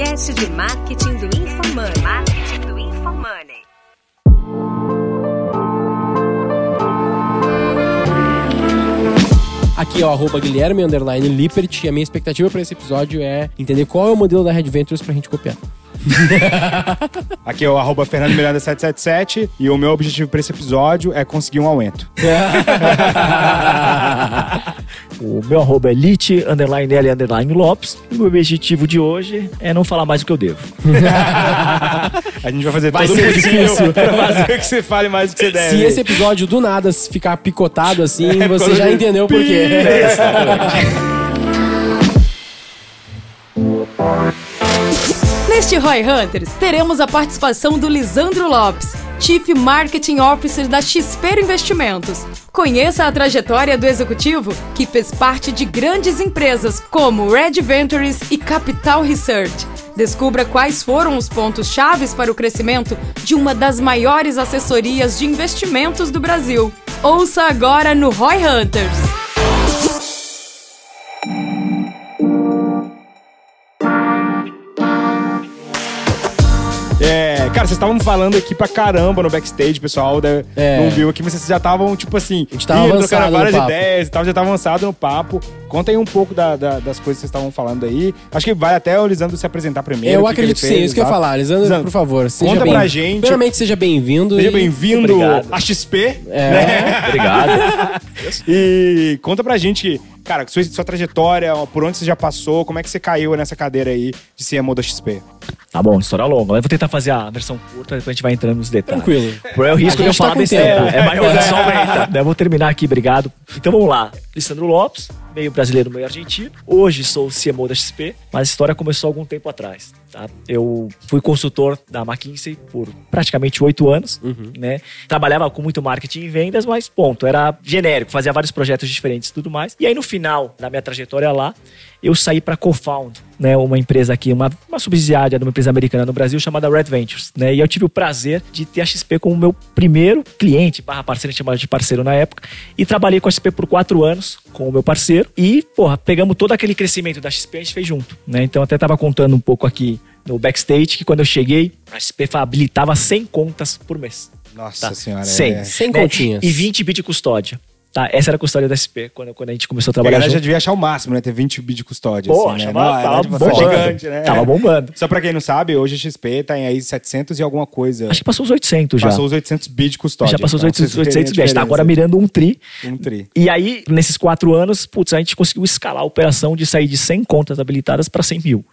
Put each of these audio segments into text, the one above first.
podcast de marketing do InfoMoney. Marketing do InfoMoney. Aqui é o arroba Guilherme Lippert e a minha expectativa para esse episódio é entender qual é o modelo da Red Ventures pra gente copiar. Aqui é o arroba Fernando Miranda 777 e o meu objetivo para esse episódio é conseguir um aumento. O meu arroba é lit, underline L, underline Lopes. E o meu objetivo de hoje é não falar mais do que eu devo. A gente vai fazer Vai todo ser o possível difícil. pra fazer que você fale mais do que você deve. Se esse episódio do nada ficar picotado assim, É, você já entendeu por quê. Neste Roy Hunters, teremos a participação do Lisandro Lopes, Chief Marketing Officer da XP Investimentos. Conheça a trajetória do executivo, que fez parte de grandes empresas como Red Ventures e Capital Research. Descubra quais foram os pontos chaves para o crescimento de uma das maiores assessorias de investimentos do Brasil. Ouça agora no Roy Hunters. Cara, vocês estavam falando aqui pra caramba no backstage, pessoal da- É. não viu aqui, mas vocês já estavam, tipo assim, A gente tava no várias ideias e tal, já tava avançado no papo. Conta aí um pouco da- da- das coisas que vocês estavam falando aí. Acho que vai até o Lisandro se apresentar primeiro. Eu que que acredito ele sim, fez, isso que eu ia falar. Lisandro, Lisandro, por favor, seja conta bem pra gente. Primeiramente, seja bem-vindo. Seja e- bem-vindo a XP. É, Obrigado. E conta pra gente, cara, sua, sua trajetória, por onde você já passou, como é que você caiu nessa cadeira aí de CMO da XP? Tá bom, história longa. Eu vou tentar fazer a versão curta, depois a gente vai entrando nos detalhes. tranquilo. Por é o risco A de eu tá falar com besteira. tempo. É maior, é só aumenta. Eu vou terminar aqui, obrigado. Então vamos lá. Lissandro Lopes, meio brasileiro, meio argentino. Hoje sou o CMO da XP, mas a história começou algum tempo atrás. Tá? Eu fui consultor da McKinsey por praticamente oito anos. Né? Trabalhava com muito marketing e vendas, mas ponto, era genérico, fazia vários projetos diferentes e tudo mais. E aí no final da minha trajetória lá, eu saí para co-found, né, uma empresa aqui, uma, uma subsidiária de uma empresa americana no Brasil chamada Red Ventures, né? E eu tive o prazer de ter a XP como meu primeiro cliente, barra parceiro, a gente chamava de parceiro na época, e trabalhei com a XP por quatro anos com o meu parceiro e, porra, pegamos todo aquele crescimento da XP e a gente fez junto, né? Então eu até tava contando um pouco aqui no backstage que quando eu cheguei, a XP habilitava 100 contas por mês. Nossa Tá. senhora. 100. é. Sem né? continhas. E 20 bit de custódia. Tá, essa era a custódia da SP quando, quando a gente começou a A trabalhar galera já devia achar o máximo, né? Ter 20 bits de custódia. Pô, assim, né? Não, era, tava tipo, bombando. gigante, né? Tava bombando. Só pra quem não sabe, hoje a XP tá em aí 700 e alguma coisa. Acho que passou os 800 já. Passou os 800 bits de custódia. já passou os Então, 800, vocês verem a 800 bits. Tá agora mirando um tri. Um tri. E aí, nesses quatro anos, putz, a gente conseguiu escalar a operação de sair de 100 contas habilitadas para 100 mil.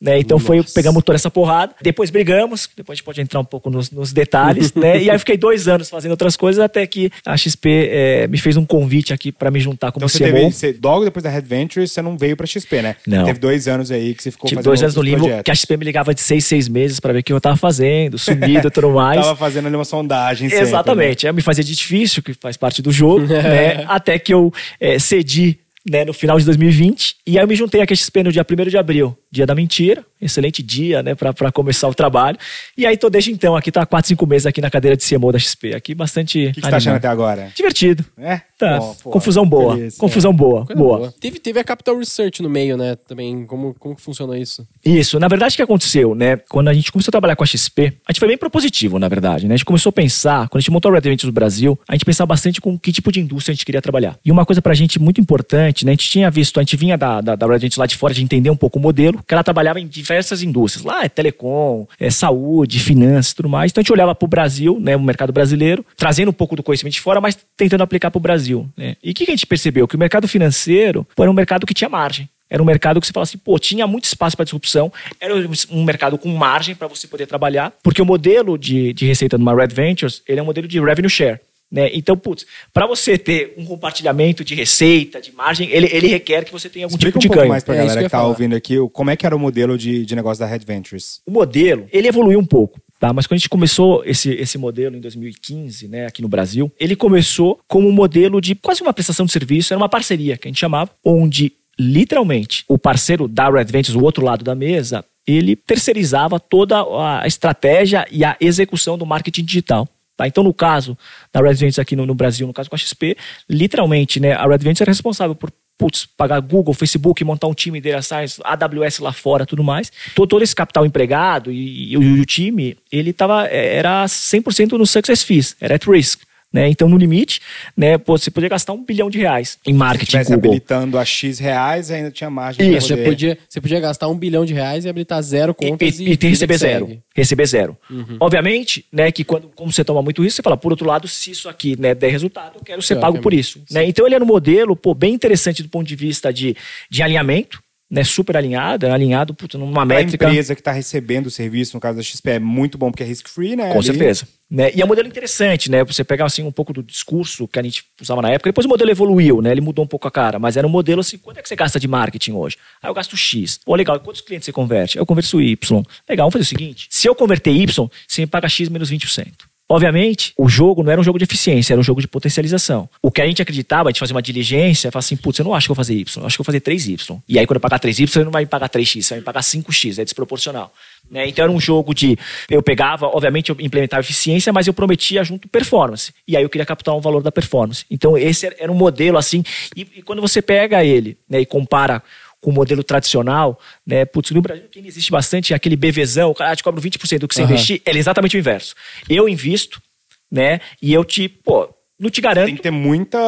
Né? Então foi, pegamos toda essa porrada. Depois brigamos, depois a gente pode entrar um pouco nos, nos detalhes, né? E aí eu fiquei dois anos fazendo outras coisas, até que a XP eh, me fez um convite aqui para me juntar como Então você teve, você, logo depois da Red Ventures, você não veio pra XP, né? Não. Teve dois anos aí que você ficou Tive fazendo dois anos no limbo, projetos. que a XP me ligava de seis, seis meses para ver o que eu tava fazendo, sumido e tudo mais. Tava fazendo ali uma sondagem sempre, né? Exatamente. É me fazia de difícil, que faz parte do jogo, né? Até que eu eh, cedi né, no final de 2020. E aí eu me juntei aqui a XP no dia 1 de abril, dia da mentira. Excelente dia, né, pra, pra começar o trabalho. E aí tô desde então aqui, tá 4, 5 meses aqui na cadeira de CMO da XP. Aqui bastante. O que, que você tá achando até agora? Divertido. É? Tá. Pô, pô, Confusão boa. feliz, Confusão boa. Coisa Boa. boa. Teve, teve a Capital Research no meio, né? Também. Como, como que funcionou isso? Isso, na verdade, o que aconteceu, né? Quando a gente começou a trabalhar com a XP, a gente foi bem propositivo, na verdade, né? A gente começou a pensar, quando a gente montou o Red Ventures no Brasil, a gente pensava bastante com que tipo de indústria a gente queria trabalhar. E uma coisa pra gente muito importante, né? A gente tinha visto, a gente vinha da, da, da Red Ventures lá de fora de entender um pouco o modelo, que ela trabalhava em diversas indústrias. Lá é telecom, é saúde, finanças tudo mais. Então a gente olhava pro Brasil, né? O mercado brasileiro, trazendo um pouco do conhecimento de fora, mas tentando aplicar pro Brasil, né? E o que que a gente percebeu? Que o mercado financeiro era um mercado que tinha margem. Era um mercado que você fala assim, pô, tinha muito espaço para disrupção, era um mercado com margem para você poder trabalhar, porque o modelo de, de receita numa Red Ventures, ele é um modelo de revenue share. Né? Então, putz, para você ter um compartilhamento de receita, de margem, ele, ele requer que você tenha algum Explica tipo um de pouco ganho. mais pra É, isso galera que tá falar. ouvindo aqui, como é que era o modelo de, de negócio da Red Ventures? O modelo, ele evoluiu um pouco. Tá, mas quando a gente começou esse, esse modelo em 2015, né, aqui no Brasil, ele começou como um modelo de quase uma prestação de serviço, era uma parceria que a gente chamava, onde literalmente o parceiro da Red Ventures, o outro lado da mesa, ele terceirizava toda a estratégia e a execução do marketing digital. Tá? Então, no caso da Red Ventures aqui no, no Brasil, no caso com a XP, literalmente, né, a Red Ventures era responsável por putz, pagar Google, Facebook, montar um time de science, AWS lá fora, tudo mais. Todo, todo esse capital empregado e, e, o, e o time, ele tava, era 100% no success fees, era at risk. Né? Então, no limite, né, pô, você podia gastar um bilhão de reais em marketing Se Google. habilitando a X reais, ainda tinha margem Isso, você podia, você podia gastar um bilhão de reais e habilitar zero E, contas e, e, e tem receber zero. segue. Receber zero. Obviamente, né, que quando como você toma muito risco, você fala, por outro lado, se isso aqui né, der resultado, eu quero ser pago por obviamente. isso. Né? Então ele era um modelo pô, bem interessante do ponto de vista de, de alinhamento, né, super alinhado, era alinhado putz, numa A métrica. empresa que está recebendo o serviço, no caso da XP, é muito bom porque é risk-free, né? Com Ali. certeza. Né? E é um modelo interessante, né? Você pegar assim um pouco do discurso que a gente usava na época, depois o modelo evoluiu, né? Ele mudou um pouco a cara, mas era um modelo assim, quanto é que você gasta de marketing hoje? Ah, eu gasto X. Pô, legal, quantos clientes você converte? Eu converso Y. Legal, vamos fazer o seguinte, se eu converter Y, você me paga X menos 20%. Obviamente, o jogo não era um jogo de eficiência, era um jogo de potencialização. O que a gente acreditava, gente fazia uma diligência, falava assim, putz, eu não acho que eu vou fazer Y, eu acho que eu vou fazer 3Y. E aí, quando eu pagar 3Y, você não vai me pagar 3X, você vai me pagar 5X, é desproporcional. Né? Então era um jogo de. Eu pegava, obviamente, eu implementava eficiência, mas eu prometia junto performance. E aí eu queria captar o valor da performance. Então, esse era um modelo assim. E, e quando você pega ele né, e compara com o modelo tradicional, né? Putz, no Brasil, quem existe bastante é aquele BVzão, o cara te cobra 20% do que você Aham. investir, é exatamente o inverso. Eu invisto, né? E eu te, pô, não te garanto. Tem que ter muita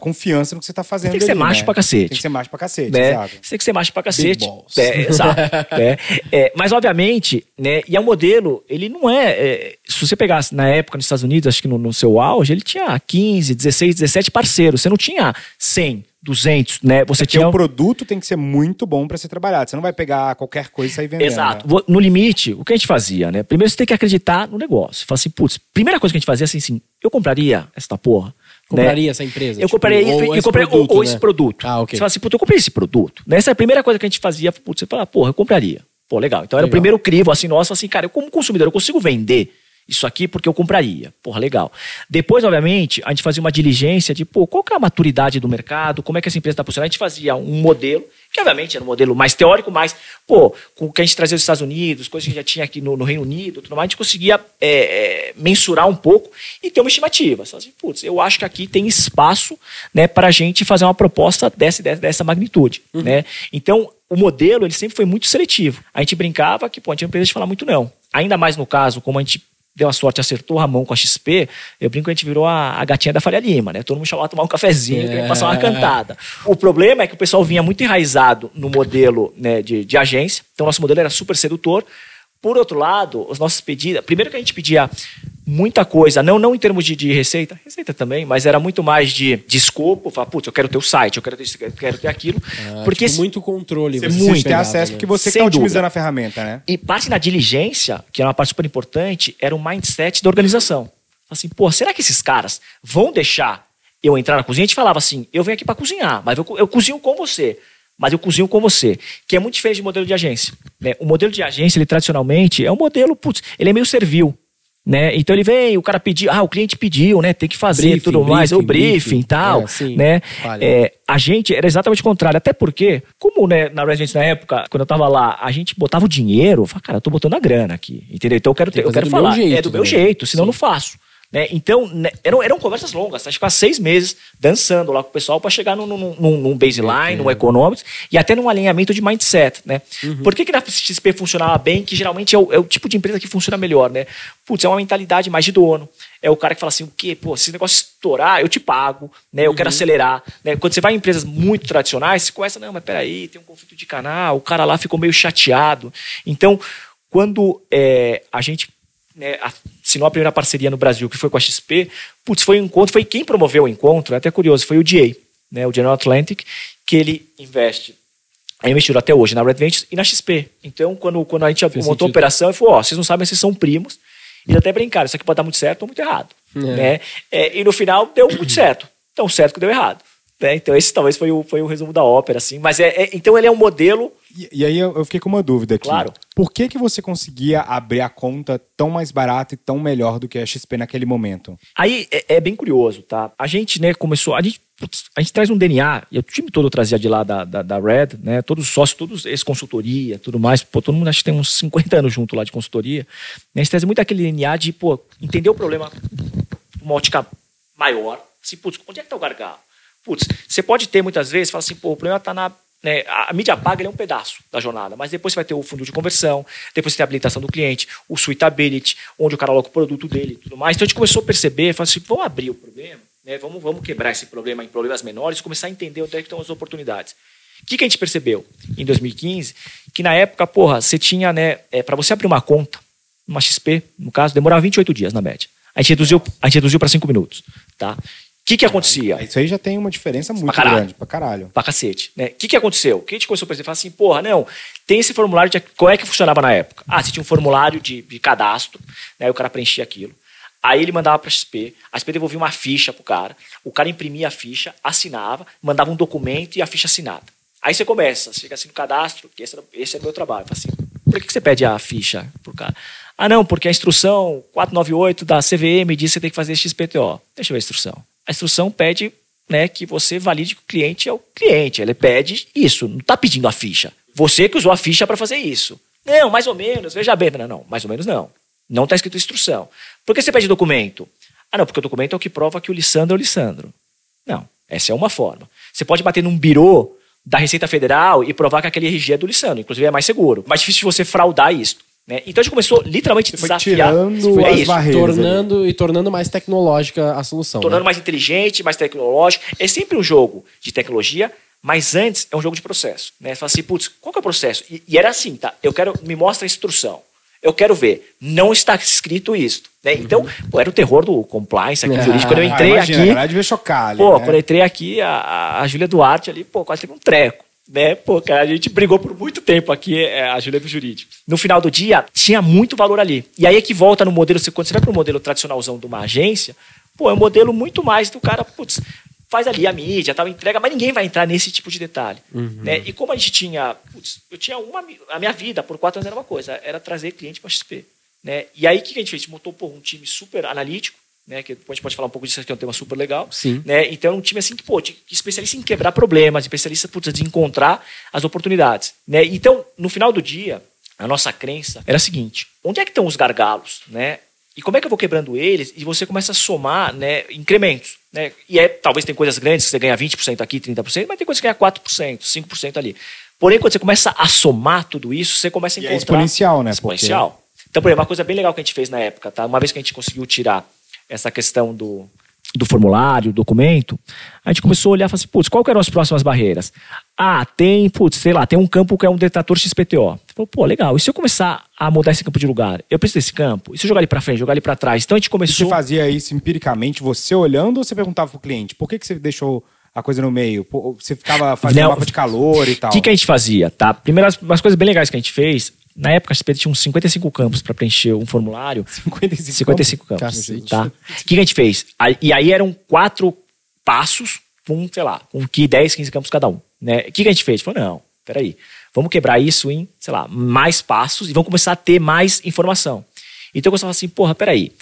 confiança no que você está fazendo. Tem que ser ali, macho né? pra cacete. Tem que ser macho pra cacete, né? exato. Tem que ser macho pra cacete. É, exato. né? É, mas, obviamente, né? E é um modelo, ele não é, é, Se você pegasse na época nos Estados Unidos, acho que no, no seu auge, ele tinha 15, 16, 17 parceiros. Você não tinha 100, 200, né? Você Porque tinha. o produto tem que ser muito bom para ser trabalhado. Você não vai pegar qualquer coisa e sair vendendo. Exato. né? No limite, o que a gente fazia, né? Primeiro você tem que acreditar no negócio. Fala assim, putz, primeira coisa que a gente fazia é assim, assim eu compraria esta porra. né? Compraria essa empresa? Eu Tipo, compraria, ou eu, esse compraria produto, ou, ou né? esse produto. Ah, ok. Você fala assim, puta, eu comprei esse produto. Né? Essa é a primeira coisa que a gente fazia. Putz, você fala, porra, eu compraria. Pô, legal. Então era o Legal. primeiro crivo assim nosso, assim, cara, eu como consumidor, eu consigo vender isso aqui porque eu compraria. Porra, legal. Depois, obviamente, a gente fazia uma diligência de, pô, qual que é a maturidade do mercado, como é que essa empresa está funcionando. A gente fazia um modelo, que obviamente era um modelo mais teórico, mas, pô, com o que a gente trazia dos Estados Unidos, coisas que a gente já tinha aqui no, no Reino Unido, tudo mais, a gente conseguia é, é, mensurar um pouco e ter uma estimativa. Fala assim, putz, eu acho que aqui tem espaço né, para a gente fazer uma proposta dessa, dessa, dessa magnitude. Né? Então, o modelo ele sempre foi muito seletivo. A gente brincava que pô, a gente não precisa falar muito não. Ainda mais no caso, como a gente deu a sorte, acertou a mão com a XP, eu brinco que a gente virou a, a gatinha da Faria Lima, né? Todo mundo chamava tomar um cafezinho, queria passar uma cantada. O problema é que o pessoal vinha muito enraizado no modelo né, de, de agência, então nosso modelo era super sedutor. Por outro lado, os nossos pedidos, primeiro que a gente pedia muita coisa, não, não em termos de, de receita, receita também, mas era muito mais de, de escopo, falar, putz, eu quero ter o site, eu quero ter isso, eu quero ter aquilo. Ah, porque tipo, muito controle. Você você precisa ter acesso né? porque você Sem está otimizando a ferramenta, né? E parte da diligência, que era uma parte super importante, era o mindset da organização. Assim, pô, será que esses caras vão deixar eu entrar na cozinha? A gente falava assim, eu venho aqui para cozinhar, mas eu, eu cozinho com você. Mas eu cozinho com você, que é muito diferente do modelo de agência. Né? O modelo de agência, ele tradicionalmente é um modelo, putz, ele é meio servil. Né? Então ele vem, o cara pediu, ah, o cliente pediu, né? Tem que fazer Briefing, tudo mais, o briefing, briefing e tal, É, sim. né? É, a gente era exatamente o contrário, até porque, como né, na Resident na época, quando eu tava lá, a gente botava o dinheiro, eu falava, cara, eu tô botando a grana aqui, entendeu? Então eu quero, ter, eu quero meu falar, jeito é do meu também. jeito, senão eu Sim. não faço. Né? Então, né, eram, eram conversas longas, acho que quase seis meses dançando lá com o pessoal para chegar num, num, num- num baseline, num economics e até num alinhamento de mindset. Né? Uhum. Por que, que na XP funcionava bem, que geralmente é o, é o tipo de empresa que funciona melhor? Né? Putz, é uma mentalidade mais de dono. É o cara que fala assim, o quê? Pô, se esse negócio estourar, eu te pago, né? Eu quero Uhum. acelerar. Né? Quando você vai em empresas muito tradicionais, você começa, não, mas peraí, tem um conflito de canal, o cara lá ficou meio chateado. Então, quando é, a gente né, assinou a primeira parceria no Brasil, que foi com a XP, putz, foi um encontro, foi quem promoveu o encontro, é até curioso, foi o DA, né, o General Atlantic, que ele investe, é investido até hoje na Red Ventures e na XP. Então, quando, quando a gente montou sentido. a operação, ele falou, ó, vocês não sabem se são primos, e até brincaram, isso aqui pode dar muito certo ou muito errado. É. Né? É, e no final deu muito certo. Tão certo que deu errado. Né? Então, esse talvez foi o, foi o resumo da ópera, assim. Mas é, é- então ele é um modelo E, e aí eu, eu fiquei com uma dúvida aqui. Claro. Por que, que você conseguia abrir a conta tão mais barato e tão melhor do que a XP naquele momento? Aí é, é bem curioso, tá? A gente, né, começou. A gente, putz, a gente traz um DNA, e o time todo trazia de lá da, da, da Red, né? Todos os sócios, todos ex-consultoria, tudo mais. Pô, todo mundo acho que tem uns 50 anos junto lá de consultoria. Né? A gente traz muito aquele DNA de, pô, entender o problema uma ótica maior. Assim, putz, onde é que tá o gargalo? Putz, você pode ter muitas vezes, fala assim, pô, o problema está na. Né, a mídia paga é um pedaço da jornada, mas depois você vai ter o fundo de conversão, depois você tem a habilitação do cliente, o suitability, onde o cara coloca o produto dele e tudo mais. Então a gente começou a perceber, falou assim, vamos abrir o problema, né, vamos, vamos quebrar esse problema em problemas menores, começar a entender onde é que estão as oportunidades. O que, que a gente percebeu em 2015? Que na época, porra, você tinha, né, é, para você abrir uma conta, uma XP, no caso, demorava 28 dias na média. A gente reduziu, a gente reduziu para 5 minutos, tá? O que, que acontecia? Isso aí já tem uma diferença muito caralho. grande, pra caralho. Pra cacete. Né? O que, que aconteceu? O que a gente começou a perceber? Falar assim, porra, não, tem esse formulário de. Qual é que funcionava na época? Ah, você tinha um formulário de, de cadastro, né? o cara preenchia aquilo. Aí ele mandava para a XP, a XP devolvia uma ficha pro cara, o cara imprimia a ficha, assinava, mandava um documento e a ficha assinada. Aí você começa, chega assim no cadastro, que esse, esse é o meu trabalho. Fala assim, por que, que você pede a ficha pro cara? Ah, não, porque a instrução 498 da CVM diz que você tem que fazer XPTO. Deixa eu ver a instrução. A instrução pede né, que você valide que o cliente é o cliente. Ele pede isso, não está pedindo a ficha. Você que usou a ficha para fazer isso. Não, mais ou menos, veja bem. Não, não, mais ou menos não. Não está escrito instrução. Por que você pede documento? Ah, não, porque o documento é o que prova que o Lissandro é o Lissandro. Não, essa é uma forma. Você pode bater num birô da Receita Federal e provar que aquele RG é do Lissandro. Inclusive é mais seguro. Mais difícil de você fraudar isso. Né? Então a gente começou literalmente a desafiar. tirando É as isso. barreiras. ali. tornando, e tornando mais tecnológica a solução. tornando né? mais inteligente, mais tecnológico. É sempre um jogo de tecnologia, mas antes é um jogo de processo. Né? Você fala assim, putz, qual que é o processo? E, e era assim, tá? Eu quero, me mostra a instrução. Eu quero ver. Não está escrito isso. Né? Então, pô, era o terror do compliance aqui, Ah, jurídico. Quando eu Ah, entrei imagina, aqui, A galera devia chocar ali, pô, né? quando eu entrei aqui, a, a, a Júlia Duarte ali, pô, quase teve um treco. Né? Pô, cara, a gente brigou por muito tempo aqui, é, a Júlia do Jurídico. No final do dia, tinha muito valor ali. E aí é que volta no modelo, você- quando você vai para o modelo tradicionalzão de uma agência, pô, é um modelo muito mais do cara, putz, faz ali a mídia, tal, entrega, mas ninguém vai entrar nesse tipo de detalhe. Né? E como a gente tinha, putz, eu tinha uma, a minha vida por quatro anos era uma coisa, era trazer cliente para XP. Né? E aí o que a gente fez? A gente montou pô, um time super analítico, né? que depois a gente pode falar um pouco disso, que é um tema super legal. Sim. Né? Então é um time assim que, pô, especialista em quebrar problemas, especialista putz, de encontrar as oportunidades. Né? Então, no final do dia, a nossa crença era a seguinte: onde é que estão os gargalos? Né? E como é que eu vou quebrando eles? E você começa a somar né, incrementos. Né? E é, talvez tem coisas grandes que você ganha 20% aqui, 30%, mas tem coisas que ganha 4%, 5% ali. Porém, quando você começa a somar tudo isso, você começa a E é encontrar. exponencial, né? Exponencial. Então, por exemplo, uma coisa bem legal que a gente fez na época, tá? Uma vez que a gente conseguiu tirar essa questão do, do formulário, do documento, a gente começou a olhar e falar assim, putz, qual que eram as próximas barreiras? Ah, tem, putz, sei lá, tem um campo que é um detrator XPTO. Falou, pô, legal, e se eu começar a mudar esse campo de lugar? Eu preciso desse campo? E se eu jogar ele pra frente, jogar ele pra trás? Então a gente E começou... você fazia isso empiricamente, você olhando, ou você perguntava pro cliente, por que, que você deixou a coisa no meio? Você ficava fazendo Não. mapa de calor e tal. O que, que a gente fazia, tá? Primeiro, as- umas coisas bem legais que a gente fez, na época a XP tinha uns 55 campos para preencher um formulário. 55 55 campos. Cacete. Tá? O que a gente fez? E aí eram quatro passos com, sei lá, com que 10, 15 campos cada um. Né? O que a gente fez? Falou, não, peraí, vamos quebrar isso em, sei lá, mais passos e vamos começar a ter mais informação. Então eu começava assim, porra, peraí,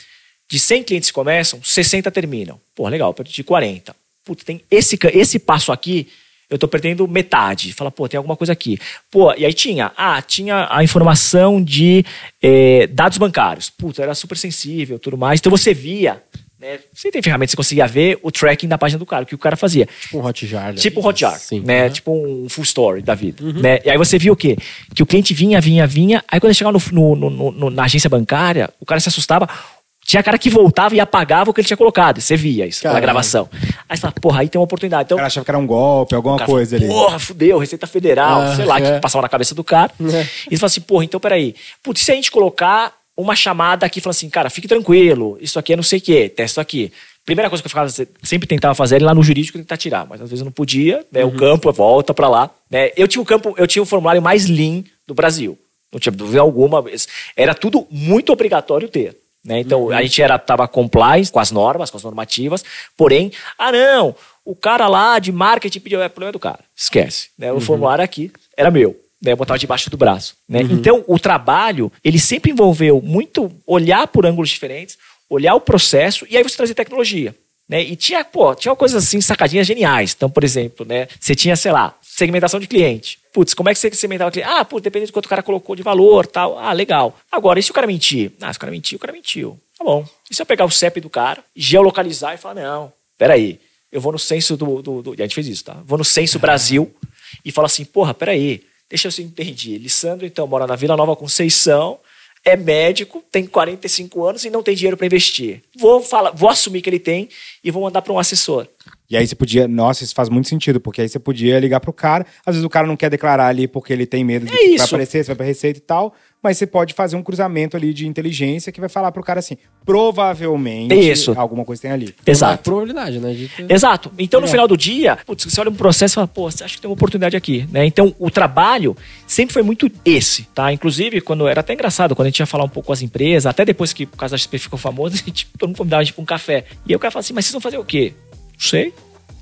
de 100 clientes que começam, 60 terminam. Porra, legal, perdi 40. Putz, tem esse, esse passo aqui, eu tô perdendo metade. Fala, pô, tem alguma coisa aqui. Pô, e aí tinha, ah, tinha a informação de eh, dados bancários. Putz, era super sensível, tudo mais. Então você via, né? Você tem ferramentas que você conseguia ver o tracking da página do cara, o que o cara fazia. Tipo um Hotjar. né? Tipo um Hotjar, Sim. né? Uhum. Tipo um full story da vida. Né? E aí você viu o quê? Que o cliente vinha, vinha, vinha. Aí quando ele chegava no, no- no- no- na agência bancária, o cara se assustava. Tinha cara que voltava e apagava o que ele tinha colocado. Você via isso pela Caralho. gravação. Aí você fala, porra, aí tem uma oportunidade. Então, O cara achava que era um golpe, alguma coisa fala, ali. Porra, fudeu, Receita Federal, Ah, sei lá, é. que passava na cabeça do cara. É. E você fala assim, porra, então peraí. Putz, se a gente colocar uma chamada aqui, fala assim, cara, fique tranquilo, isso aqui é não sei o quê, testa aqui. Primeira coisa que eu ficava, sempre tentava fazer era ir lá no jurídico tentar tirar, mas às vezes eu não podia, né? Uhum. O campo volta pra lá. Né? Eu tinha o campo, eu tinha o formulário mais lean do Brasil. Não tinha dúvida alguma. Era tudo muito obrigatório ter. Né? Então, Uhum. a gente era, tava compliance com as normas, com as normativas, porém, ah não, o cara lá de marketing pediu, é problema do cara, esquece. Né? Uhum. O formulário aqui era meu, né? eu botava debaixo do braço. Né? Uhum. Então, o trabalho, ele sempre envolveu muito olhar por ângulos diferentes, olhar o processo e aí você trazer tecnologia. Né? E tinha, pô, tinha coisas assim, sacadinhas geniais. Então, por exemplo, né? você tinha, sei lá, segmentação de cliente. Putz, como é que você segmentava o cliente? Ah, putz, depende do quanto o cara colocou de valor, tal. Ah, legal. Agora, e se o cara mentir? Ah, se o cara mentiu, o cara mentiu. Tá bom. E se eu pegar o CEP do cara, geolocalizar e falar, não, peraí, eu vou no censo do, do, do- a gente fez isso, tá? Vou no censo Brasil e falo assim, porra, peraí, deixa eu se entendi. Lissandro, então, mora na Vila Nova Conceição, é médico, tem 45 anos e não tem dinheiro para investir. Vou, falar, vou assumir que ele tem e vou mandar para um assessor. E aí você podia. Nossa, isso faz muito sentido, porque aí você podia ligar pro cara. Às vezes o cara não quer declarar ali porque ele tem medo de É que vai isso. aparecer, você vai pra receita e tal. Mas você pode fazer um cruzamento ali de inteligência que vai falar pro cara assim: provavelmente Isso. alguma coisa tem ali. Exato. probabilidade, né? Ter- Exato. Então, no Legal. final do dia, putz, você olha um processo e fala, pô, você acha que tem uma oportunidade aqui, né? Então, o trabalho sempre foi muito esse, tá? Inclusive, quando era até engraçado, quando a gente ia falar um pouco com as empresas, até depois que o caso da XP ficou famoso, a gente, todo mundo convidava a gente pra um café. E aí o cara fala assim, mas vocês vão fazer o quê? Não sei.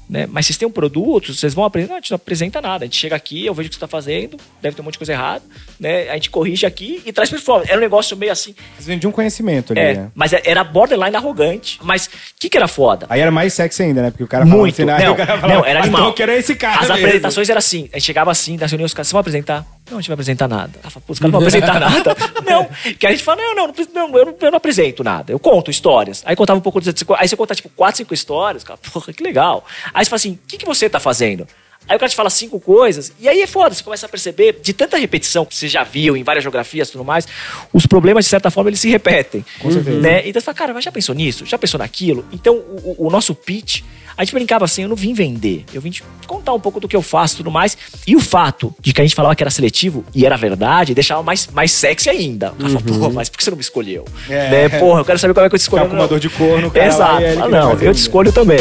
Né? Mas vocês têm um produto, vocês vão apresentar? Não, a gente não apresenta nada. A gente chega aqui, eu vejo o que você está fazendo, deve ter um monte de coisa errada, né? A gente corrige aqui e traz performance. Era um negócio meio assim. Vocês vendiam um conhecimento ali, É, né? mas era borderline arrogante. Mas o que, que era foda? Aí era mais sexy ainda, né? Porque o cara falava Muito. assim, aí não, o cara falava, não, era "Ah, animal. Então eu quero esse cara. As mesmo." apresentações eram assim. A gente chegava assim, nas reuniões, os caras, você vai apresentar? Não, a gente vai apresentar nada. Ela fala, pô, os caras não vão apresentar nada. Não. Que a gente fala, não, não, não, eu, não, eu não apresento nada. Eu conto histórias. Aí contava um pouco, de- aí você conta, tipo, quatro, cinco histórias. Cara, porra, que legal. Aí você fala assim, o que, que você tá fazendo? Aí o cara te fala cinco coisas, e aí é foda, você começa a perceber, de tanta repetição que você já viu em várias geografias e tudo mais, os problemas, de certa forma, eles se repetem. Com certeza. Né? Então você fala, cara, mas já pensou nisso? Já pensou naquilo? Então, o- o nosso pitch, a gente brincava assim, eu não vim vender, eu vim te contar um pouco do que eu faço e tudo mais. E o fato de que a gente falava que era seletivo e era verdade, deixava mais, mais sexy ainda. Cara fala, porra, mas por que você não me escolheu? É. Né? Porra, eu quero saber como é que eu te escolhi. Uma dor de corno, cara lá, Exato. ele Ah, não, eu te escolho também.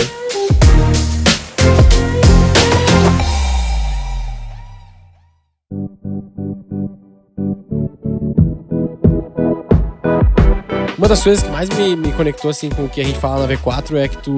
Das coisas que mais me, me conectou, assim, com o que a gente fala na V4 é que tu,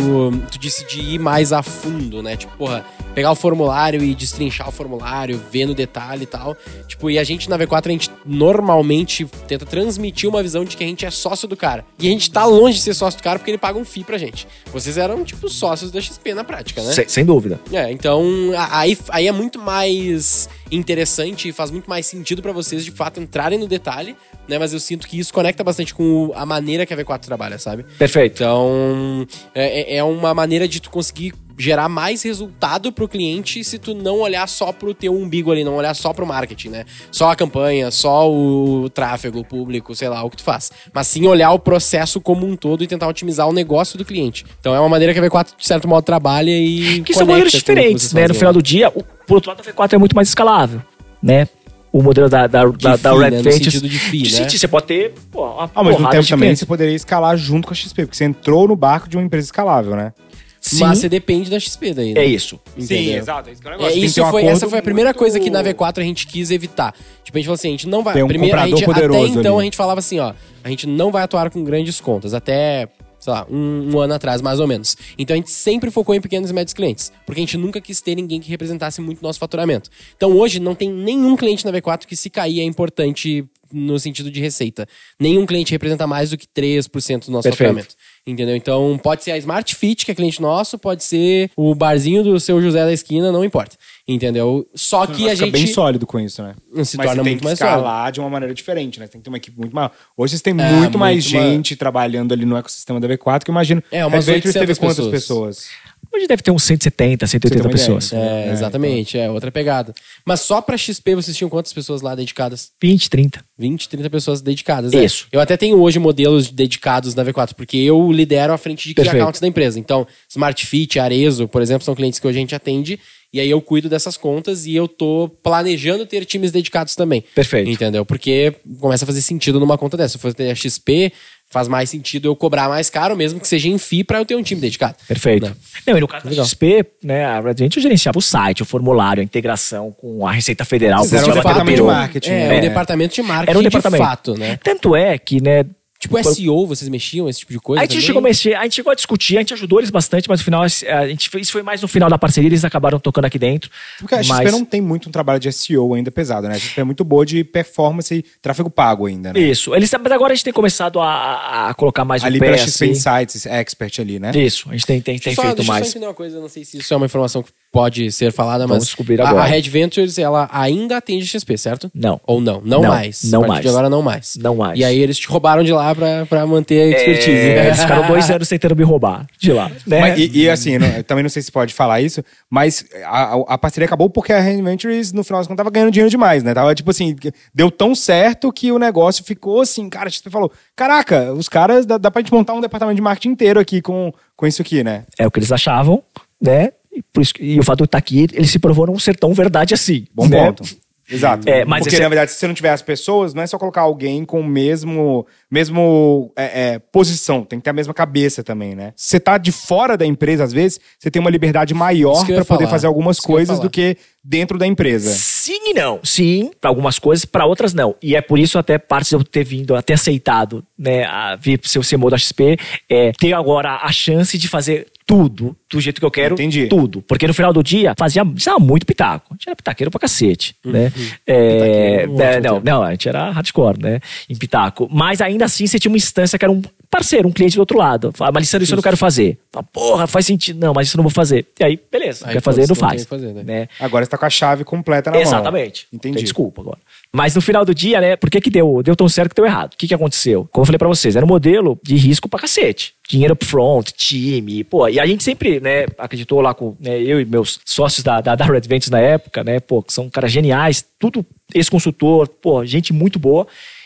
tu disse de ir mais a fundo, né? Tipo, porra, pegar o formulário e destrinchar o formulário, ver no detalhe e tal. Tipo, e a gente na V4, a gente normalmente tenta transmitir uma visão de que a gente é sócio do cara. E a gente tá longe de ser sócio do cara porque ele paga um FII pra gente. Vocês eram, tipo, sócios da XP na prática, né? Sem, sem dúvida. É, então aí, aí é muito mais interessante e faz muito mais sentido pra vocês de fato entrarem no detalhe, né? Mas eu sinto que isso conecta bastante com a maneira que a V4 trabalha, sabe? Perfeito. Então é, é- é uma maneira de tu conseguir gerar mais resultado pro cliente se tu não olhar só pro teu umbigo ali, não olhar só pro marketing, né? Só a campanha, só o tráfego o público, sei lá, o que tu faz. Mas sim olhar o processo como um todo e tentar otimizar o negócio do cliente. Então é uma maneira que a V4, de certo modo, trabalha e. Que são que diferentes, né? No final do dia, o, por outro lado, a V4 é muito mais escalável, né? O modelo da, da, da, da FII, Red né? No sentido de FII, de né? Você pode ter pô, uma Ao mesmo porrada tempo de também clientes. você poderia escalar junto com a XP, porque você entrou no barco de uma empresa escalável, né? Sim, Mas você depende da XP daí, né? é isso. Entendeu? exato. É isso que é É, isso um foi, essa foi a primeira muito- coisa que na V4 a gente quis evitar. Tipo, a gente falou assim, a gente não vai... Tem um primeiro, a comprador gente, poderoso Até então ali. a gente falava assim, ó, a gente não vai atuar com grandes contas, até, sei lá, um, um ano atrás, mais ou menos. Então a gente sempre focou em pequenos e médios clientes, porque a gente nunca quis ter ninguém que representasse muito nosso faturamento. Então hoje não tem nenhum cliente na V4 que se cair é importante no sentido de receita. Nenhum cliente representa mais do que 3% do nosso Perfeito. faturamento. Entendeu? Então pode ser a Smart Fit, que é cliente nosso, pode ser o barzinho do seu José da esquina, não importa. Entendeu? Só que a Fica gente bem sólido com isso, né? se Mas torna tem muito que mais escalar sólido. de uma maneira diferente, né? Tem que ter uma equipe muito maior. Hoje vocês têm É, muito mais muito mais- gente trabalhando ali no ecossistema da V4, que eu imagino. É, umas Red Ventures 800 teve quantas pessoas. pessoas? Hoje deve ter uns 170, 180 Você tem uma ideia, pessoas. É, É, exatamente, é outra pegada. Mas só pra XP vocês tinham quantas pessoas lá dedicadas? 20, 30. 20, 30 pessoas dedicadas. né? Isso. Eu até tenho hoje modelos dedicados na V4, porque eu lidero a frente de key Perfeito. accounts da empresa. Então, Smart Fit, Arezo, por exemplo, são clientes que hoje a gente atende. E aí eu cuido dessas contas e eu tô planejando ter times dedicados também. Perfeito. Entendeu? Porque começa a fazer sentido numa conta dessa. Se eu for ter a XP, faz mais sentido eu cobrar mais caro, mesmo que seja em FII, pra eu ter um time dedicado. Perfeito. Né? Não, e no caso Legal. da XP, né, a Red Ventures gerenciava o site, o formulário, a integração com a Receita Federal. Que eram você um departamento de marketing. É, né? o departamento de marketing Era um departamento. de fato, né? Tanto é que, né, Tipo SEO, vocês mexiam, esse tipo de coisa a gente, também? chegou a mexer, a gente chegou a discutir, a gente ajudou eles bastante, mas no final, a gente fez, isso foi mais no final da parceria, eles acabaram tocando aqui dentro. Porque a XP mas... não tem muito um trabalho de SEO ainda pesado, né? A XP é muito boa de performance e tráfego pago ainda, né? Isso, eles, mas agora a gente tem começado a, a- colocar mais Ali o pé, pela XP assim. Insights Expert ali, né? Isso, a gente tem, tem, tem só, feito deixa eu mais. só entender uma coisa, não sei se isso é uma informação que pode ser falada, Vamos mas descobrir a- agora. A, Red Ventures, ela ainda atende XP, certo? Não. Ou não? Não, Não, mais. não a partir mais. de agora, não mais. Não mais. E aí eles te roubaram de lá lá pra, pra manter a expertise. É, eles ficaram dois anos tentando me roubar de lá. Né? Mas, e, e, assim, não, eu também não sei se pode falar isso, mas a, a, a parceria acabou porque a Hand Ventures, no final das contas, tava ganhando dinheiro demais, né? Tava tipo assim, deu tão certo que o negócio ficou assim, cara, a XP falou: caraca, os caras, dá, dá pra gente montar um departamento de marketing inteiro aqui com, com isso aqui, né? É o que eles achavam, né? E, por isso, e o fato de eu estar aqui, ele se provou não ser tão verdade assim. Bom né? ponto. Exato. É, mas Porque, esse- na verdade, se você não tiver as pessoas, não é só colocar alguém com o mesmo, mesmo é, é, posição, tem que ter a mesma cabeça também, né? Se você tá de fora da empresa, às vezes, você tem uma liberdade maior que pra poder fazer algumas Isso que coisas falar. do que dentro da empresa. Sim e não. Sim, para algumas coisas, para outras não. E é por isso até parte de eu ter vindo, até aceitado, né, a vir ser o CMO da XP, é ter agora a chance de fazer tudo do jeito que eu quero. Entendi. Tudo. Porque no final do dia, fazia, precisava muito pitaco. A gente era pitaqueiro pra cacete, né? É, é, não, não, a gente era hardcore, né? Em pitaco. Mas ainda assim, você tinha uma instância que era um parceiro, um cliente do outro lado. Fala, mas Alessandro, isso eu não quero fazer. Fala, porra, faz sentido. Não, mas isso eu não vou fazer. E aí, beleza. Aí, quer fazer, não faz. fazer, né? né? Agora você tá com a chave completa na mão. Exatamente. Entendi. Tem desculpa agora. Mas no final do dia, né? Por que, que deu, deu tão certo que deu errado? O que, que aconteceu? Como eu falei pra vocês, era um modelo de risco pra cacete. Dinheiro upfront, time, pô. E a gente sempre, né, acreditou lá com né, eu e meus sócios da, da, da Red Ventures na época, né, pô, que são caras geniais, tudo ex-consultor, pô, gente muito boa.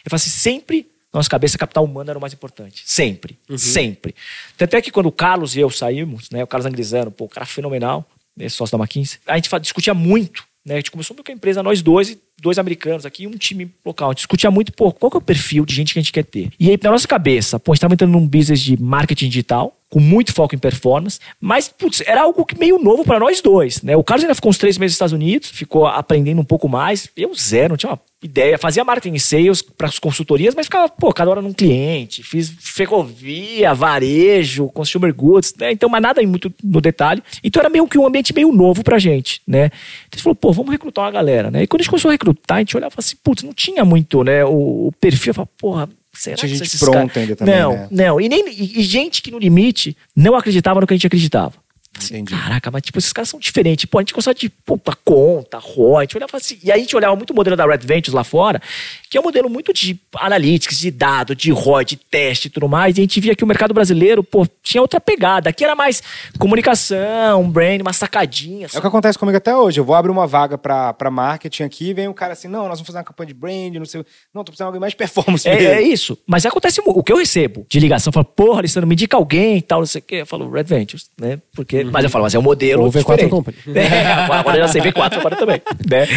Eu falei assim, sempre nossa cabeça, capital humano era o mais importante. Sempre. Sempre. Tanto é que quando o Carlos e eu saímos, né, o Carlos Angrisano, pô, um cara fenomenal, né, sócio da McKinsey, a gente discutia muito, né, a gente começou com a empresa, nós dois, dois americanos aqui, e um time local. A gente discutia muito, pô, qual que é o perfil de gente que a gente quer ter? E aí, na nossa cabeça, pô, a gente estava entrando num business de marketing digital, com muito foco em performance, mas, putz, era algo que meio novo para nós dois, né? O Carlos ainda ficou uns três meses nos Estados Unidos, ficou aprendendo um pouco mais, eu zero, não tinha uma ideia, fazia marketing e sales para as consultorias, mas ficava, pô, cada hora num cliente, fiz ferrovia, varejo, consumer goods, né? Então, mas nada muito no detalhe. Então era meio que um ambiente meio novo pra gente, né? Então a gente falou, pô, vamos recrutar uma galera, né? E quando a gente começou a recrutar, a gente olhava assim, putz, não tinha muito, né, o, o perfil, eu falava, porra, será Tinha que gente pronta caras- ainda também, Não, né? não, e, nem, e gente que no limite não acreditava no que a gente acreditava. Entendi. Caraca, mas tipo, esses caras são diferentes. Pô, a gente gostava de pra conta, ROI, a gente olhava assim. E aí a gente olhava muito o modelo da Red Ventures lá fora, que é um modelo muito de analytics, de dado, de ROI, de teste e tudo mais. E a gente via que o mercado brasileiro, pô, tinha outra pegada. Aqui era mais comunicação, brand, uma sacadinha. É o que acontece comigo até hoje. Eu vou abrir uma vaga pra, pra marketing aqui, vem o cara assim, não, nós vamos fazer uma campanha de brand, não sei. Não, tô precisando de alguém mais performance É, é isso. Mas acontece o que eu recebo de ligação, eu falo, porra, Alessandro, me indica alguém e tal, não sei o quê. Eu falo, Red Ventures, né? Porque, Mas eu falo, mas é um modelo. Ou V4 diferente. Company. É, agora eu já sei V4 agora também. Né?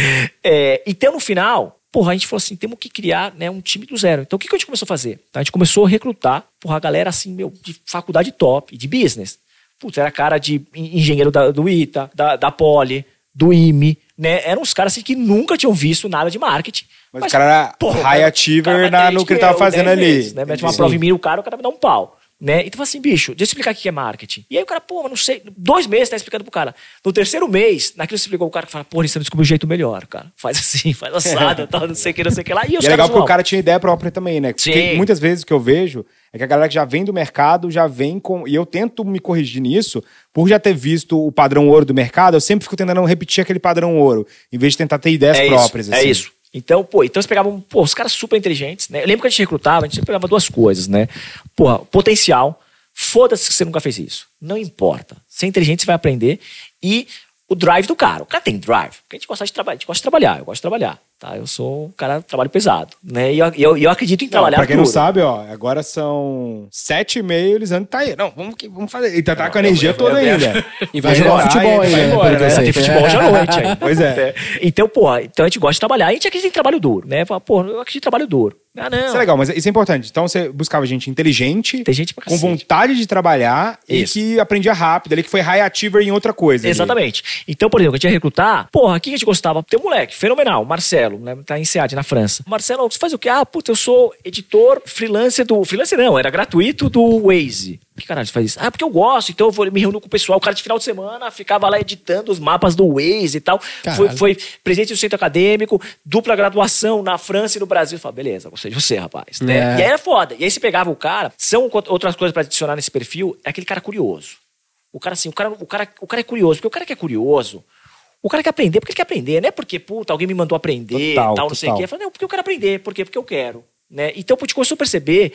É, então, no final, porra, a gente falou assim: temos que criar né, um time do zero. Então, o que, que a gente começou a fazer? Então, a gente começou a recrutar, porra, a galera assim, meu, de faculdade top, de business. Putz, era cara de en- engenheiro da- do ITA, da, da Poli, do IME, né? Eram uns caras assim que nunca tinham visto nada de marketing. Mas o cara era high cara- achiever cara na- no que ele tava fazendo 10 ali. vezes, né? Mete uma prova em mim, o cara, o cara me dá um pau. Né? E tu fala assim, bicho, deixa eu explicar o que é marketing. E aí o cara, pô, mas não sei. Dois meses tá explicando pro cara. No terceiro mês, naquilo você explicou o cara que fala, pô, você descobriu o jeito melhor, cara. Faz assim, faz assado, tal, não sei o que, não sei o que lá. E E é legal porque o cara tinha ideia própria também, né? Porque Sim. muitas vezes o que eu vejo é que a galera que já vem do mercado já vem com. E eu tento me corrigir nisso, por já ter visto o padrão ouro do mercado, eu sempre fico tentando repetir aquele padrão ouro, em vez de tentar ter ideias é próprias. Isso, assim. É isso. Então, pô, então eles pegavam, pô, os caras super inteligentes, né? Eu lembro que a gente recrutava, a gente sempre pegava duas coisas, né? Porra, potencial. Foda-se que você nunca fez isso. Não importa. Ser inteligente, você vai aprender. E o drive do cara. O cara tem drive. Porque a gente gosta de trabalhar. A gente gosta de trabalhar. Eu gosto de trabalhar. Tá? Eu sou um cara de trabalho pesado. Né? E eu, eu, eu acredito em Não, trabalhar pra quem não duro. sabe, ó, agora são sete e meio, eles andam tá aí. Não, vamos, vamos fazer. E tá, tá com a energia eu- toda eu- ainda. E vai jogar futebol aí, ainda, vai embora, né? Tem futebol hoje à noite aí. Pois é. Então, porra, então a gente gosta de trabalhar. A gente acredita em trabalho duro, né? Fala, porra, eu acredito em trabalho duro. Ah, não. Isso é legal, mas isso é importante. Então você buscava gente inteligente, Tem gente pra com vontade de trabalhar Isso. e que aprendia rápido, ali que foi high achiever em outra coisa. ali. Exatamente. Então, por exemplo, a gente ia recrutar, porra, quem a gente gostava? Tem um moleque, fenomenal, Marcelo, né? Tá em SEAD, na França. Marcelo, você faz o quê? Ah, puta, eu sou editor freelancer do. Freelancer não, era gratuito do Waze. Que caralho você faz isso? Ah, porque eu gosto, então eu vou me reunir com o pessoal. O cara de final de semana ficava lá editando os mapas do Waze e tal. Foi, Caralho. foi presidente do centro acadêmico, dupla graduação na França e no Brasil. Eu falei, beleza, gostei de você, rapaz. Né? É. E aí era foda. E aí você pegava o cara, são outras coisas pra adicionar nesse perfil, é aquele cara curioso. O cara assim, o cara, o cara, o cara é curioso, porque o cara que é curioso, o cara quer aprender porque ele quer aprender, não é porque, puta, alguém me mandou aprender, Total, tal, não sei o total. quê. Eu falei, não, porque eu quero aprender, por quê? Porque eu quero. Né? Então, começou a perceber,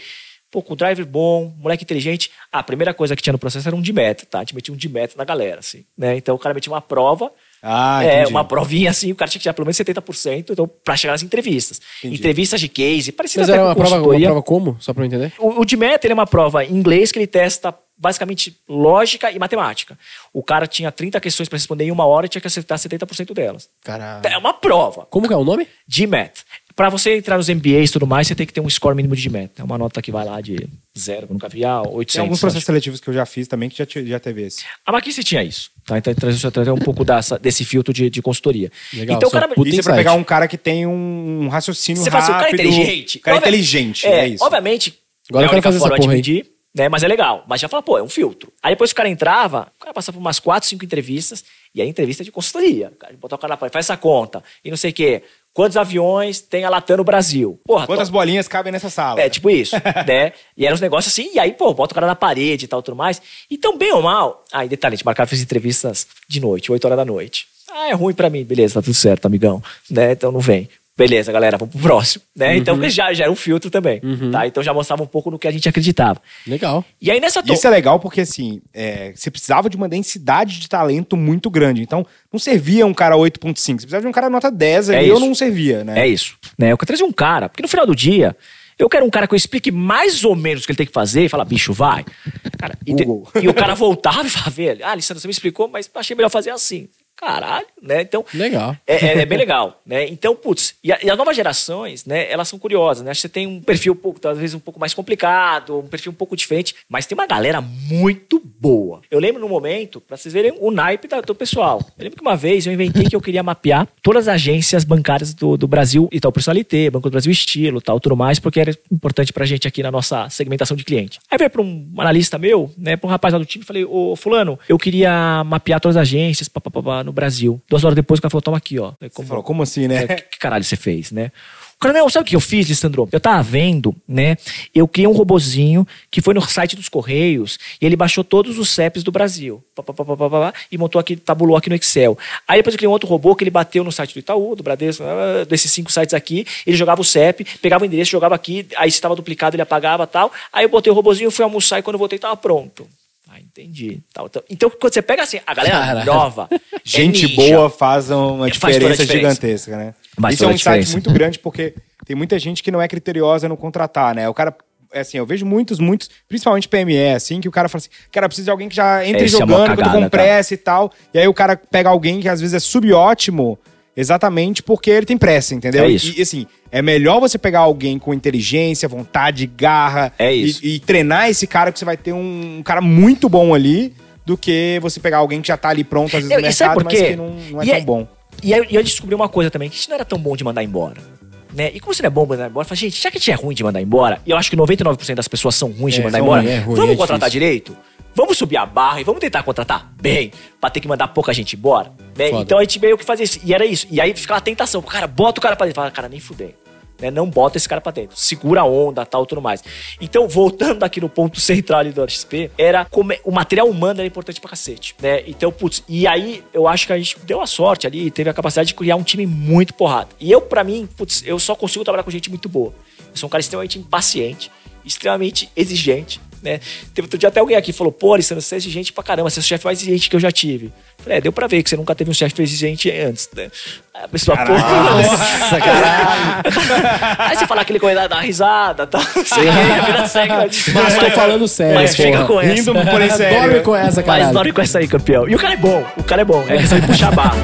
Pô, com driver bom, moleque inteligente. A primeira coisa que tinha no processo era um de meta, tá? A gente metia um de meta na galera, assim, né? Então o cara metia uma prova, Ah, é, entendi. uma provinha assim, o cara tinha que tirar pelo menos 70%, então, pra chegar nas entrevistas. Entendi. Entrevistas de case, parecia Mas até era com uma prova, uma prova como? Só pra eu entender? O, o de meta ele é uma prova em inglês que ele testa basicamente lógica e matemática. O cara tinha 30 questões para responder em uma hora e tinha que acertar 70% delas. Cara. É uma prova. Como que é o nome? GMAT. Para você entrar nos MBAs e tudo mais, você tem que ter um score mínimo de GMAT. É uma nota que vai lá de zero, nunca vi, a 800. Tem alguns acho. processos seletivos que eu já fiz também que já, já teve esse. A McKinsey tinha isso. Tá? Então traz traz um pouco dessa, desse filtro de, de consultoria. Legal, então o cara. Isso é pra pegar um cara que tem um raciocínio Você fala assim, o cara é rápido. inteligente. O cara é inteligente, é, isso. Obviamente. Agora é eu a quero única fazer essa forma de porra aí. medir, né? Mas é legal. Mas já fala, pô, é um filtro. Aí depois o cara entrava, o cara passava por umas quatro, cinco entrevistas, e aí entrevista de consultoria. O cara botar o cara na parede, faz essa conta, e não sei o quê. Quantos aviões tem a Latam no Brasil? Porra, Quantas to- bolinhas cabem nessa sala? é, tipo isso, né? E eram uns negócios assim, e aí, pô, bota o cara na parede e tal, tudo mais. Então, bem ou mal, ah, e detalhe, a gente marcava, fez entrevistas de noite, 8 horas da noite. Ah, é ruim pra mim, beleza, tá tudo certo, amigão, né? Então não vem. Beleza, galera, vamos pro próximo, né? Então já, já era um filtro também, tá? Então já mostrava um pouco no que a gente acreditava. Legal. E aí nessa E to... Isso é legal porque, assim, é, você precisava de uma densidade de talento muito grande. Então, não servia um cara 8.5. Você precisava de um cara nota 10 É ali, eu não servia, né? É isso. Né? Eu quero trazer um cara, porque no final do dia, eu quero um cara que eu explique mais ou menos o que ele tem que fazer e fala, bicho, vai. Cara, e, te- e o cara voltava e falava, velho, ah, Alessandro, você me explicou, mas achei melhor fazer assim. Caralho, né? Então, Legal. é, é- é bem legal, né? Então, putz, e, a- e as novas gerações, né, elas são curiosas, né? Acho que você tem um perfil, pouco, talvez um pouco mais complicado, um perfil um pouco diferente, mas tem uma galera muito boa. Eu lembro num momento, pra vocês verem o naipe da- do pessoal. Eu lembro que uma vez eu inventei que eu queria mapear todas as agências bancárias do, do Brasil, e tal, Personalité, Banco do Brasil Estilo, tal, tudo mais, porque era importante pra gente aqui na nossa segmentação de cliente. Aí veio pra um analista meu, né, pra um rapaz lá do time, falei, ô fulano, eu queria mapear todas as agências pá, pá, pá, pá, no Brasil. Duas horas depois o cara falou, toma aqui, ó. Você falou, como assim, né? que, que caralho você fez, né? O cara, não, sabe o que eu fiz, Lissandro? Eu tava vendo, né? Eu criei um robozinho que foi no site dos Correios e ele baixou todos os CEPs do Brasil. Pá, pá, pá, pá, pá, e montou aqui, tabulou aqui no Excel. Aí depois eu criei um outro robô que ele bateu no site do Itaú, do Bradesco, desses cinco sites aqui. Ele jogava o CEP, pegava o endereço, jogava aqui. Aí se estava duplicado, ele apagava tal. Aí eu botei o robozinho, fui almoçar e quando eu voltei tava pronto. Ah, entendi. Tal, tal. Então, quando você pega assim, a galera Caralho. nova. é Gente ninja. boa faz uma Faz toda a diferença, diferença. gigantesca, né? Faz Isso é um insight muito grande porque tem muita gente que não é criteriosa no contratar, né? O cara, é assim, eu vejo muitos, muitos, principalmente PME, assim, que o cara fala assim, cara, precisa de alguém que já entre é uma jogando, quando cagada, com pressa e tal. E aí o cara pega alguém que às vezes é subótimo, exatamente porque ele tem pressa, entendeu? É isso. E, assim, é melhor você pegar alguém com inteligência, vontade, garra É e- isso. E, treinar esse cara que você vai ter um, um cara muito bom ali. Do que você pegar alguém que já tá ali pronto, às vezes, Eu- no e mercado, por mas que não, não é E tão é- bom. E aí e eu descobri uma coisa também, que a gente não era tão bom de mandar embora. Né? E como você não é bom de mandar embora, eu falei, gente, já que a gente é ruim de mandar embora, e eu acho que 99% das pessoas são ruins de É, mandar são embora, ruim, é ruim, vamos é contratar difícil. direito? Vamos subir a barra e vamos tentar contratar bem, pra ter que mandar pouca gente embora. Né? Então a gente meio que fazia isso. E era isso. E aí ficava a tentação. Cara, bota o cara pra dentro. Fala, cara, nem fudei. Né? Não bota esse cara pra dentro. Segura a onda, tal, tudo mais. Então, voltando aqui no ponto central ali do XP, era como é- o material humano era importante pra cacete, né? Então, putz, e aí eu acho que a gente deu a sorte ali, teve a capacidade de criar um time muito porrada. E eu, pra mim, putz, eu só consigo trabalhar com gente muito boa. Eu sou um cara extremamente impaciente, extremamente exigente, né? Teve outro dia até alguém aqui que falou, pô, Alessandro, você é exigente pra caramba, você é o chefe mais exigente que eu já tive. Falei, é, deu pra ver que você nunca teve um chefe exigente antes, né? Aí a pessoa, pô, Nossa, caralho. Aí você fala aquele coisa da- da risada, tá? Sim, a vida segue. Mas tô falando sério, Mas fica porra. com essa. Rindo, porém sério. Dorme com essa, Mas caralho. dorme com essa aí, campeão. E o cara é bom, o cara é bom. É questão de puxar a barra.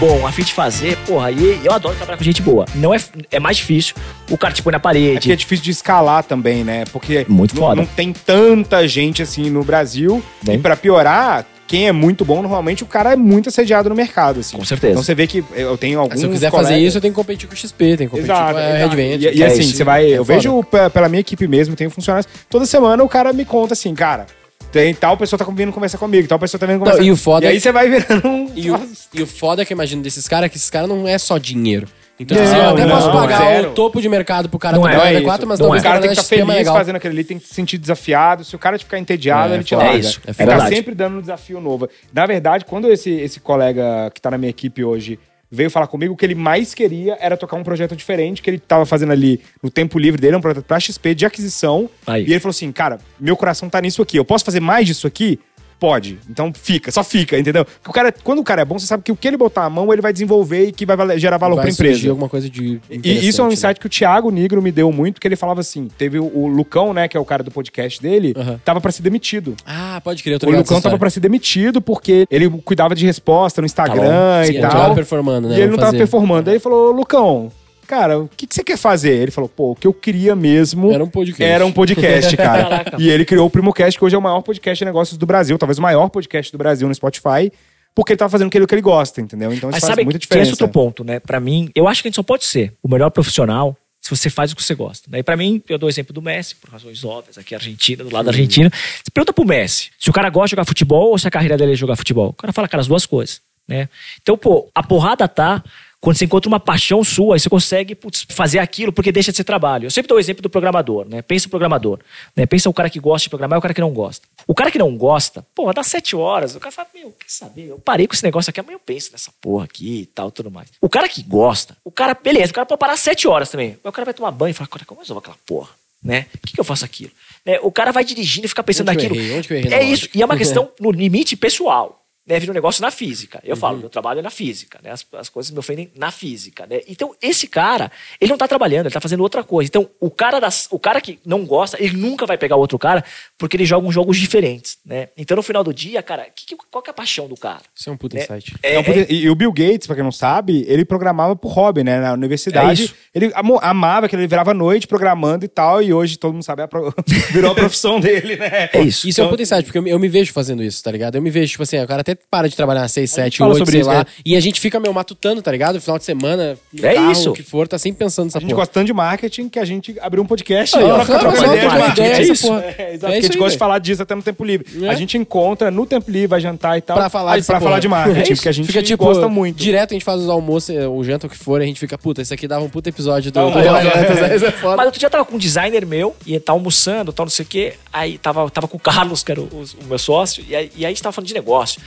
Bom, a fim de fazer, porra, e eu adoro trabalhar com gente boa. Não é, é mais difícil. O cara te põe na É que é parede. difícil de escalar também, né? Porque Muito não, foda. não tem tanta gente assim no Brasil. Nem. E pra piorar, quem é muito bom, normalmente o cara é muito assediado no mercado, assim. Com certeza. Então você vê que eu tenho alguns Se eu quiser colegas... fazer isso, eu tenho que competir com o XP, tem que competir Exato, com a. Red Vent. E, e assim, isso. você vai. É eu foda. vejo pe- pela minha equipe mesmo, tenho funcionários. Toda semana o cara me conta assim, cara. Tem tal pessoa tá vindo conversar comigo, tal pessoa tá vindo Não, conversar e o foda E é aí que- você vai virando um... E o, e o foda que eu imagino desses caras é que esses caras não é só dinheiro. Então, Não, assim, eu até não, posso pagar zero. o topo de mercado pro cara Não trabalhar é. V4, mas Não talvez O cara tem que trabalhar estar é feliz legal. fazendo aquele ali, tem que se sentir desafiado. Se o cara te ficar entediado, É, ele te larga. É isso, é Ele tá sempre dando um desafio novo. Na verdade, quando esse, esse colega que tá na minha equipe hoje veio falar comigo, o que ele mais queria era tocar um projeto diferente, que ele tava fazendo ali no tempo livre dele, um projeto pra XP de aquisição. Aí. E ele falou assim, cara, meu coração tá nisso aqui. Eu posso fazer mais disso aqui? Pode. Então fica, só fica, entendeu? Porque o cara, quando o cara é bom, você sabe que o que ele botar a mão, ele vai desenvolver e que vai gerar valor Vai pra empresa. alguma coisa de E isso é um né? insight que o Thiago Nigro me deu muito, que ele falava assim: teve o, o Lucão, né, que é o cara do podcast dele, Aham. tava pra ser demitido. Ah, pode crer, eu tô O Lucão tava pra ser demitido porque ele cuidava de resposta no Instagram Tá e Sim, ele tal. tava performando, né? E ele não tava fazer. performando. Aí ele falou: Lucão, cara, o que, que você quer fazer? Ele falou: pô, o que eu queria mesmo Era um podcast. era um podcast, cara. Caraca. e ele criou o Primocast, que hoje é o maior podcast de negócios do Brasil, talvez o maior podcast do Brasil no Spotify, porque ele tava fazendo aquilo que ele gosta, entendeu? Então isso Mas faz sabe muita que diferença. esse é outro ponto, né? Pra mim, eu acho que a gente só pode ser o melhor profissional se você faz o que você gosta. Né? E pra mim, eu dou o exemplo do Messi, por razões óbvias, aqui Argentina, do lado da Argentina. Você pergunta pro Messi se o cara gosta de jogar futebol ou se a carreira dele é jogar futebol. O cara fala, cara, as duas coisas. Né? Então, pô, a porrada tá quando você encontra uma paixão sua, aí você consegue putz, fazer aquilo porque deixa de ser trabalho. Eu sempre dou o exemplo do programador, né? Pensa o programador. Né? Pensa o cara que gosta de programar e o cara que não gosta. O cara que não gosta, pô, dá sete horas. O cara fala, meu, quer saber? Eu parei com esse negócio aqui, amanhã eu penso nessa porra aqui e tal, tudo mais. O cara que gosta, o cara, beleza, o cara pode parar sete horas também. Mas o cara vai tomar banho e fala, cara, como eu resolvo aquela porra? Né? Por que, que eu faço aquilo? Né? O cara vai dirigindo e fica pensando Onde eu naquilo. errei? Onde que eu errei na é isso. lógica? E é uma questão no limite pessoal. Né, vira um negócio na física. Eu Uhum. falo, meu trabalho é na física, né? As, as coisas me ofendem na física, né? Então, esse cara, ele não tá trabalhando, ele tá fazendo outra coisa. Então, o cara, das, o cara que não gosta, ele nunca vai pegar outro cara, porque eles jogam jogos diferentes, né? Então, no final do dia, cara, que, que- qual que é a paixão do cara? Isso é um puta Né? insight. É, Não, porque- e, e o Bill Gates, pra quem não sabe, ele programava por hobby, né? Na universidade. É ele amava que ele virava à noite programando e tal, e hoje todo mundo sabe, a pro- virou a profissão dele, né? é isso. Isso é um puta insight, porque eu, me- eu me vejo fazendo isso, tá ligado? Eu me vejo, tipo assim, o cara até para de trabalhar às 6, 7, fala 8, sobre sei isso, lá. né? E a gente fica, meu, matutando, tá ligado? No final de semana, no É carro, isso. o que for, tá sempre pensando nessa A gente porra. gosta tanto de marketing que a gente abriu um podcast. Né, ó, pra claro, ideia marketing. ideia, É isso. porra. É, É exato, porque isso a gente aí, gosta de falar disso até no tempo livre. É. A gente encontra no tempo livre, vai jantar e tal. Pra falar pra porra. falar de marketing, É isso. porque a gente fica, tipo, gosta muito. Direto a gente faz os almoços, eh, o janta, o que for, e a gente fica, puta, isso aqui dava um puta episódio do, um é. Mas outro dia tava com um designer meu, e ele tá almoçando, tal, não sei o quê. Aí tava, tava com o Carlos, que era o, o meu sócio, e aí, e aí a gente tava falando de negócio.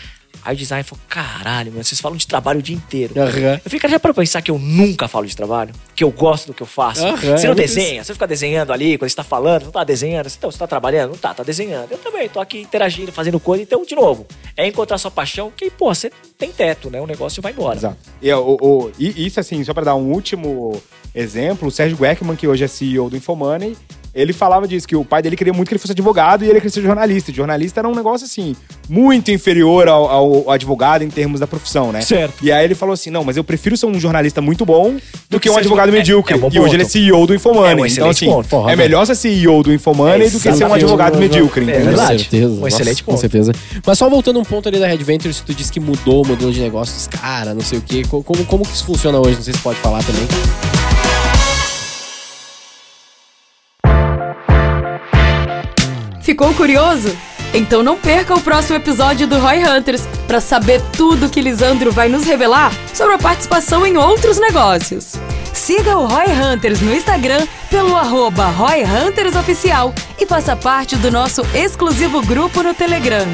Aí o designer falou: caralho, mano, vocês falam de trabalho o dia inteiro. Aham. Eu falei, cara, já para pensar que eu nunca falo de trabalho? Que eu gosto do que eu faço? Aham, você é não muito desenha? Você fica desenhando ali, quando você tá falando, não tá desenhando? Então, você tá trabalhando? Não tá, tá desenhando. Eu também tô aqui interagindo, fazendo coisa. Então, de novo, é encontrar sua paixão, que, pô, você tem teto, né? O negócio vai embora. Exato. E, o, o- e isso, assim, só pra dar um último exemplo, o Sérgio Gueckman, que hoje é CEO do Infomoney, ele falava disso, que o pai dele queria muito que ele fosse advogado e ele queria ser jornalista. E jornalista era um negócio, assim, muito inferior ao, ao advogado em termos da profissão, né? Certo. E aí ele falou assim, não, mas eu prefiro ser um jornalista muito bom do, que que um advogado é- medíocre. é um bom e hoje ele é CEO do Infomoney. É um então, excelente assim, ponto. Porra, é melhor ser CEO do Infomoney do que ser um advogado medíocre, É entendeu? Com certeza. Um excelente Com ponto. certeza. Mas só voltando um ponto ali da Red Ventures, tu disse que mudou o modelo de negócios, cara, não sei o quê. Co- Como, como que isso funciona hoje? Não sei se pode falar também. Ficou curioso? Então não perca o próximo episódio do Roy Hunters para saber tudo que Lisandro vai nos revelar sobre a participação em outros negócios. Siga o Roy Hunters no Instagram pelo arroba Roy Hunters Oficial e faça parte do nosso exclusivo grupo no Telegram.